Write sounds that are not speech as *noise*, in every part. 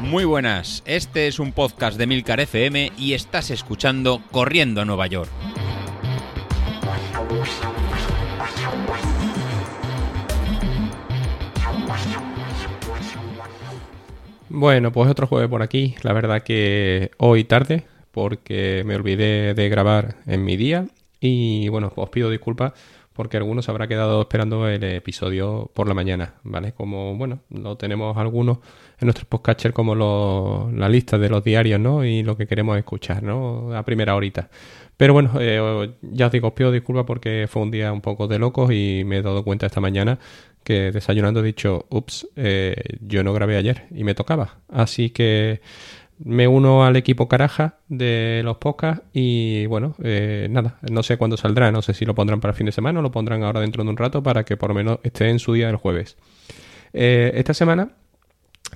Muy buenas, este es un podcast de Milcar FM y estás escuchando Corriendo a Nueva York. Bueno, pues otro jueves por aquí. La verdad que hoy tarde, porque me olvidé de grabar en mi día. Y bueno, os pido disculpas porque algunos habrá quedado esperando el episodio por la mañana, ¿vale? Como, bueno, lo tenemos algunos en nuestros podcasters como la lista de los diarios, ¿no? Y lo que queremos escuchar, ¿no? A primera horita. Pero bueno, eh, ya os digo, os pido disculpas porque fue un día un poco de locos y me he dado cuenta esta mañana que desayunando he dicho, ups, eh, yo no grabé ayer y me tocaba. Así que me uno al equipo Caraja de los podcasts y bueno, eh, nada, no sé cuándo saldrá, no sé si lo pondrán para el fin de semana o lo pondrán ahora dentro de un rato para que por lo menos esté en su día del jueves. esta semana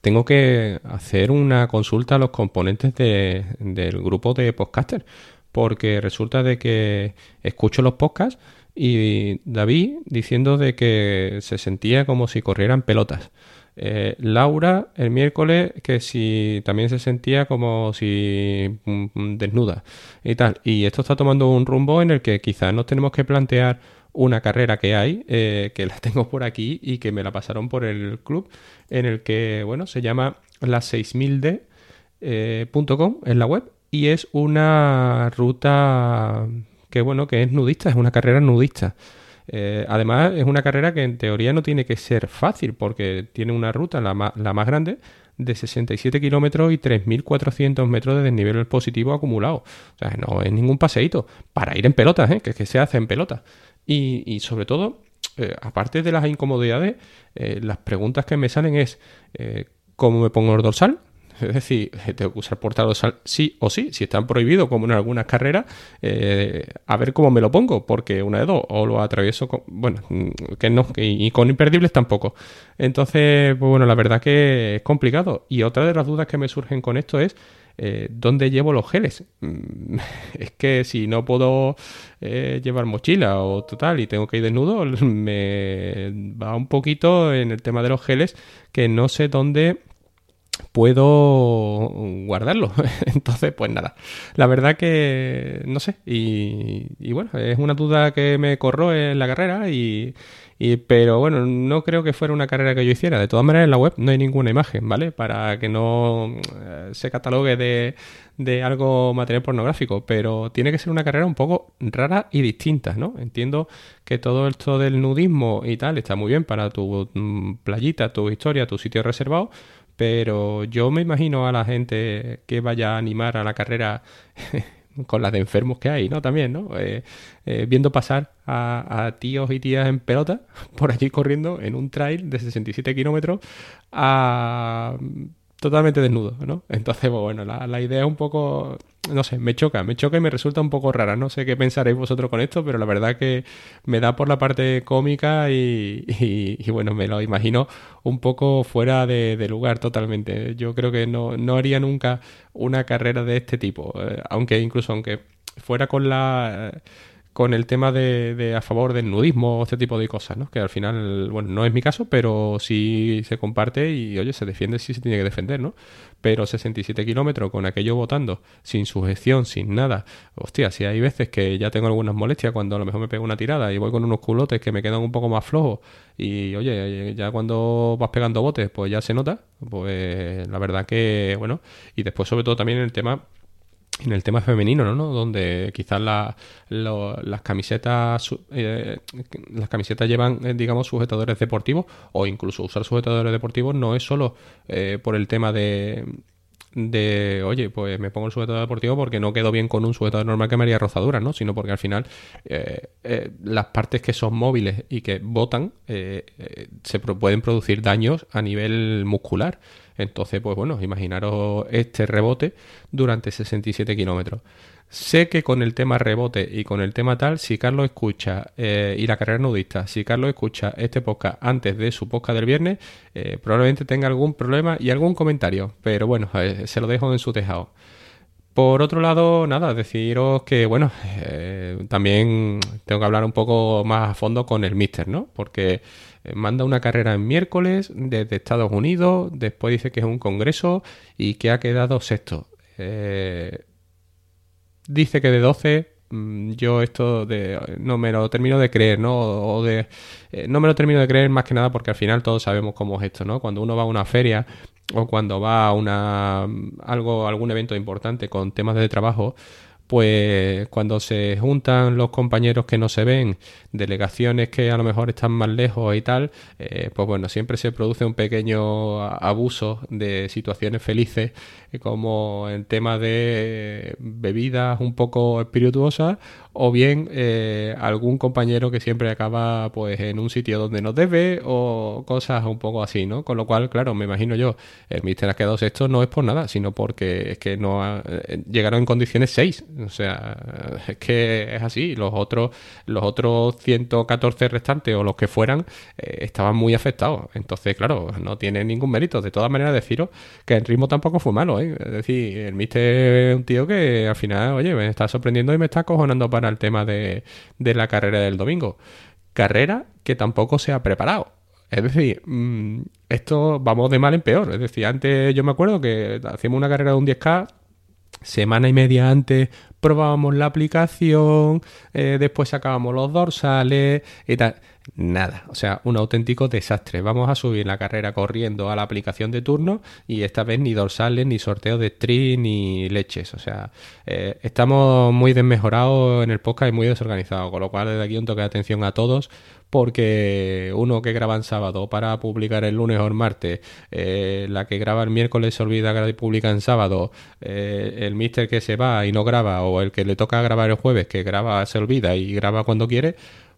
tengo que hacer una consulta a los componentes del grupo de podcasters, porque resulta de que escucho los podcasts y David diciendo de que se sentía como si corrieran pelotas. Eh, Laura el miércoles que si también se sentía como si mm, mm, desnuda y tal. Y esto está tomando un rumbo en el que quizás nos tenemos que plantear una carrera que hay, eh, que la *laughs* tengo por aquí y que me la pasaron por el club, en el que, bueno, se llama las 6000d.com eh, en la web y es una ruta que, bueno, que es nudista, es una carrera nudista. Eh, además, es una carrera que en teoría no tiene que ser fácil porque tiene una ruta, la la más grande, de 67 kilómetros y 3.400 metros de desnivel positivo acumulado. O sea, no es ningún paseíto para ir en pelotas, ¿eh? que, que se hace en pelotas. Y, sobre todo, eh, aparte de las incomodidades, las preguntas que me salen es, ¿cómo me pongo el dorsal? *laughs* Es decir, tengo que usar portal dorsal sí o sí. Si están prohibidos, como en algunas carreras, a ver cómo me lo pongo, porque una de dos, o lo atravieso con. Bueno, mm, que no, y con imperdibles tampoco. Entonces, pues bueno, la verdad que es complicado. Y otra de las dudas que me surgen con esto es eh, ¿dónde llevo los geles? Mm, *laughs* es que si no puedo eh, llevar mochila o total y tengo que ir desnudo, *laughs* me va un poquito en el tema de los geles que no sé dónde puedo guardarlo. *laughs* Entonces, pues nada, la verdad que no sé. Y, bueno, es una duda que me corro en la carrera y, y, pero bueno, no creo que fuera una carrera que yo hiciera. De todas maneras, en la web no hay ninguna imagen, ¿vale? Para que no eh, se catalogue de, de algo material pornográfico. Pero tiene que ser una carrera un poco rara y distinta, ¿no? Entiendo que todo esto del nudismo y tal está muy bien para tu mm, playita, tu historia, tu sitio reservado. Pero yo me imagino a la gente que vaya a animar a la carrera *laughs* con las de enfermos que hay, ¿no? También, ¿no? Eh, eh, viendo pasar a, tíos y tías en pelota *laughs* por allí corriendo en un trail de 67 kilómetros a totalmente desnudo, ¿no? Entonces, pues, bueno, la, la, idea es un poco, no sé, me choca, me choca y me resulta un poco rara. No sé qué pensaréis vosotros con esto, pero la verdad que me da por la parte cómica y, y, bueno, me lo imagino un poco fuera de, lugar totalmente. Yo creo que no, no haría nunca una carrera de este tipo, eh, aunque incluso aunque fuera con la con el tema de, a favor del nudismo, este tipo de cosas, ¿no? Que al final, bueno, no es mi caso, pero sí se comparte y, oye, se defiende si se tiene que defender, ¿no? Pero 67 kilómetros con aquello votando, sin sujeción, sin nada. Hostia, si hay veces que ya tengo algunas molestias cuando a lo mejor me pego una tirada y voy con unos culotes que me quedan un poco más flojos y, oye, ya cuando vas pegando botes, pues ya se nota, pues la verdad que, bueno, y después sobre todo también el tema en el tema femenino, ¿no? Donde quizás las camisetas eh, las camisetas llevan, eh, digamos, sujetadores deportivos o incluso usar sujetadores deportivos no es solo eh, por el tema de de, oye, pues me pongo el sujetador deportivo porque no quedo bien con un sujetador normal que me haría rozaduras, ¿no? Sino porque al final las partes que son móviles y que botan se pueden producir daños a nivel muscular. Entonces, pues bueno, imaginaros este rebote durante 67 kilómetros. Sé que con el tema rebote y con el tema tal, si Carlos escucha eh, y la carrera nudista, si Carlos escucha este podcast antes de su podcast del viernes, eh, probablemente tenga algún problema y algún comentario, pero bueno, eh, se lo dejo en su tejado. Por otro lado, nada, deciros que, bueno, también tengo que hablar un poco más a fondo con el Mister, ¿no? Porque manda una carrera en miércoles desde Estados Unidos, después dice que es un congreso y que ha quedado sexto. Eh, dice que de 12 mm, yo esto de, no me lo termino de creer, ¿no? O de, eh, no me lo termino de creer más que nada porque al final todos sabemos cómo es esto, ¿no? Cuando uno va a una feria o cuando va a una algo algún evento importante con temas de trabajo, pues cuando se juntan los compañeros que no se ven, delegaciones que a lo mejor están más lejos y tal, eh, pues bueno, siempre se produce un pequeño abuso de situaciones felices, eh, como en tema de bebidas un poco espirituosas o bien eh, algún compañero que siempre acaba pues en un sitio donde no debe o cosas un poco así, ¿no? Con lo cual, claro, me imagino yo, el Mister ha quedado esto no es por nada, sino porque es que no eh, llegaron en condiciones 6, o sea, *laughs* es que es así, los otros los otros 114 restantes o los que fueran eh, estaban muy afectados, entonces, claro, no tiene ningún mérito, de todas maneras deciros que el ritmo tampoco fue malo, ¿eh? Es decir, el Mister es un tío que al final, oye, me está sorprendiendo y me está acojonando para el tema de, la carrera del domingo. Carrera que tampoco se ha preparado. Es decir, mm, esto vamos de mal en peor. Es decir, antes yo me acuerdo que hacíamos una carrera de un 10K, semana y media antes probábamos la aplicación, eh, después sacábamos los dorsales y tal. Nada, o sea, un auténtico desastre. Vamos a subir la carrera corriendo a la aplicación de turno y esta vez ni dorsales, ni sorteo de stream, ni leches. O sea, eh, estamos muy desmejorados en el podcast y muy desorganizados, con lo cual desde aquí un toque de atención a todos porque uno que graba en sábado para publicar el lunes o el martes, eh, la que graba el miércoles se olvida que publica en sábado, eh, el mister que se va y no graba o el que le toca grabar el jueves que graba se olvida y graba cuando quiere,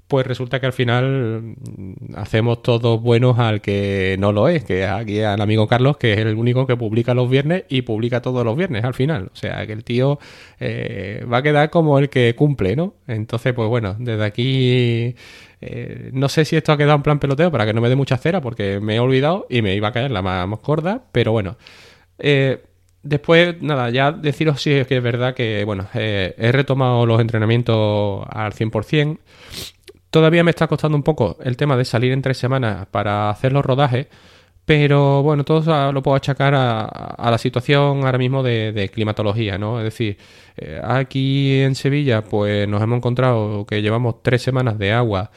pues resulta que al final mm, hacemos todos buenos al que no lo es, que es aquí al amigo Carlos, que es el único que publica los viernes y publica todos los viernes al final. O sea, que el tío eh, va a quedar como el que cumple, ¿no? Entonces, pues bueno, desde aquí eh, no sé si esto ha quedado en plan peloteo para que no me dé mucha cera porque me he olvidado y me iba a caer la más, gorda, pero bueno. Eh, después, nada, ya deciros si es que es verdad que, bueno, he retomado los entrenamientos al 100%. Todavía me está costando un poco el tema de salir en tres semanas para hacer los rodajes, pero bueno, todo lo puedo achacar a, la situación ahora mismo de, climatología, ¿no? Es decir, eh, aquí en Sevilla, pues nos hemos encontrado que llevamos tres semanas de agua,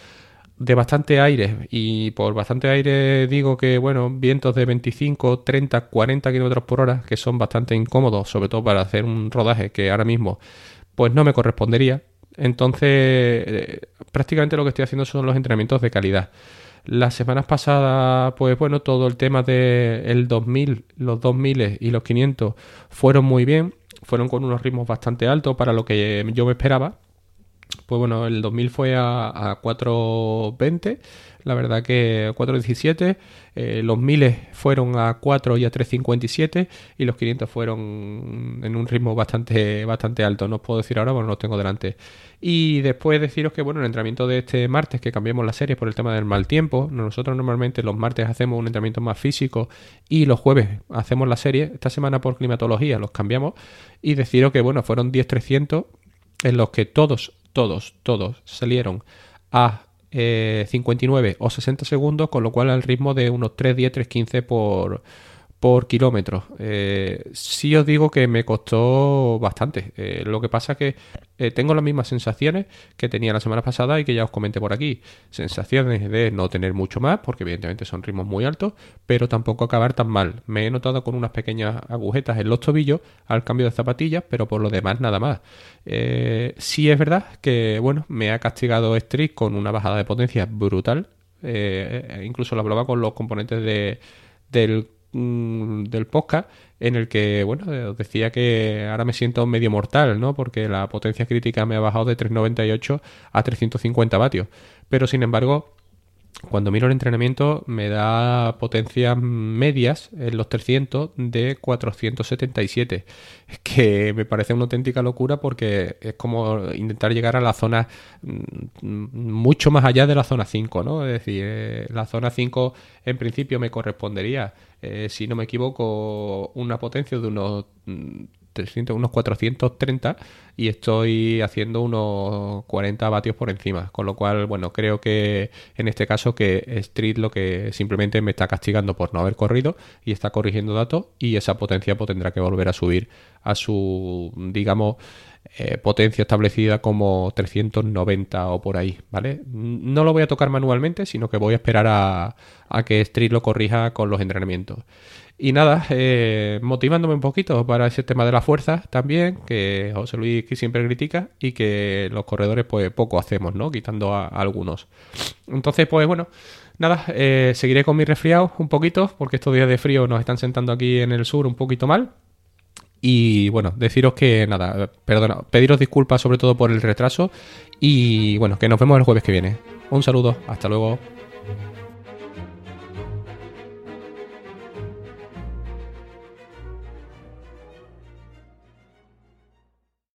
de bastante aire, y por bastante aire digo que, bueno, vientos de 25, 30, 40 kilómetros por hora, que son bastante incómodos, sobre todo para hacer un rodaje que ahora mismo, pues no me correspondería entonces, eh, prácticamente lo que estoy haciendo son los entrenamientos de calidad. Las semanas pasadas, pues bueno, todo el tema del el 2000, los 2000 y los 500 fueron muy bien, fueron con unos ritmos bastante altos para lo que yo me esperaba. Pues bueno, el 2000 fue a, a 420 la verdad que 4.17, eh, los miles fueron a 4 y a 3.57 y los 500 fueron en un ritmo bastante, bastante alto. No os puedo decir ahora, bueno, no los tengo delante. Y después deciros que, bueno, el entrenamiento de este martes, que cambiamos la serie por el tema del mal tiempo, nosotros normalmente los martes hacemos un entrenamiento más físico y los jueves hacemos la serie. Esta semana por climatología los cambiamos y deciros que, bueno, fueron 10.300 en los que todos, todos, todos salieron a 59 eh, o 60 segundos, con lo cual al ritmo de unos 3.10, 3.15 por, por kilómetro. Eh, sí os digo que me costó bastante. Eh, lo que pasa que eh, tengo las mismas sensaciones que tenía la semana pasada y que ya os comenté por aquí. Sensaciones de no tener mucho más, porque evidentemente son ritmos muy altos, pero tampoco acabar tan mal. Me he notado con unas pequeñas agujetas en los tobillos al cambio de zapatillas, pero por lo demás nada más. sí es verdad que, bueno, me ha castigado Strict con una bajada de potencia brutal. incluso lo hablaba con los componentes de, del Mm, del podcast en el que, bueno, eh, decía que ahora me siento medio mortal, ¿no? Porque la potencia crítica me ha bajado de 398 a 350 vatios. Pero sin embargo, cuando miro el entrenamiento me da potencias medias en los 300 de 477. Es que me parece una auténtica locura porque es como intentar llegar a la zona mm, mucho más allá de la zona 5, ¿no? Es decir, eh, la zona 5 en principio me correspondería, eh, si no me equivoco, una potencia de unos 300, unos 430 y estoy haciendo unos 40 vatios por encima. Con lo cual, bueno, creo que en este caso que Street lo que simplemente me está castigando por no haber corrido y está corrigiendo datos y esa potencia pues, tendrá que volver a subir a su, digamos, eh, potencia establecida como 390 o por ahí, ¿vale? No lo voy a tocar manualmente, sino que voy a esperar a, a que Street lo corrija con los entrenamientos. Y nada, eh, motivándome un poquito para ese tema de la fuerza también, que José Luis siempre critica y que los corredores pues poco hacemos, ¿no? Quitando a, algunos. Entonces, pues bueno, nada, eh, seguiré con mi resfriado un poquito, porque estos días de frío nos están sentando aquí en el sur un poquito mal. Y bueno, deciros que nada, perdona, pediros disculpas sobre todo por el retraso y bueno, que nos vemos el jueves que viene. Un saludo, hasta luego.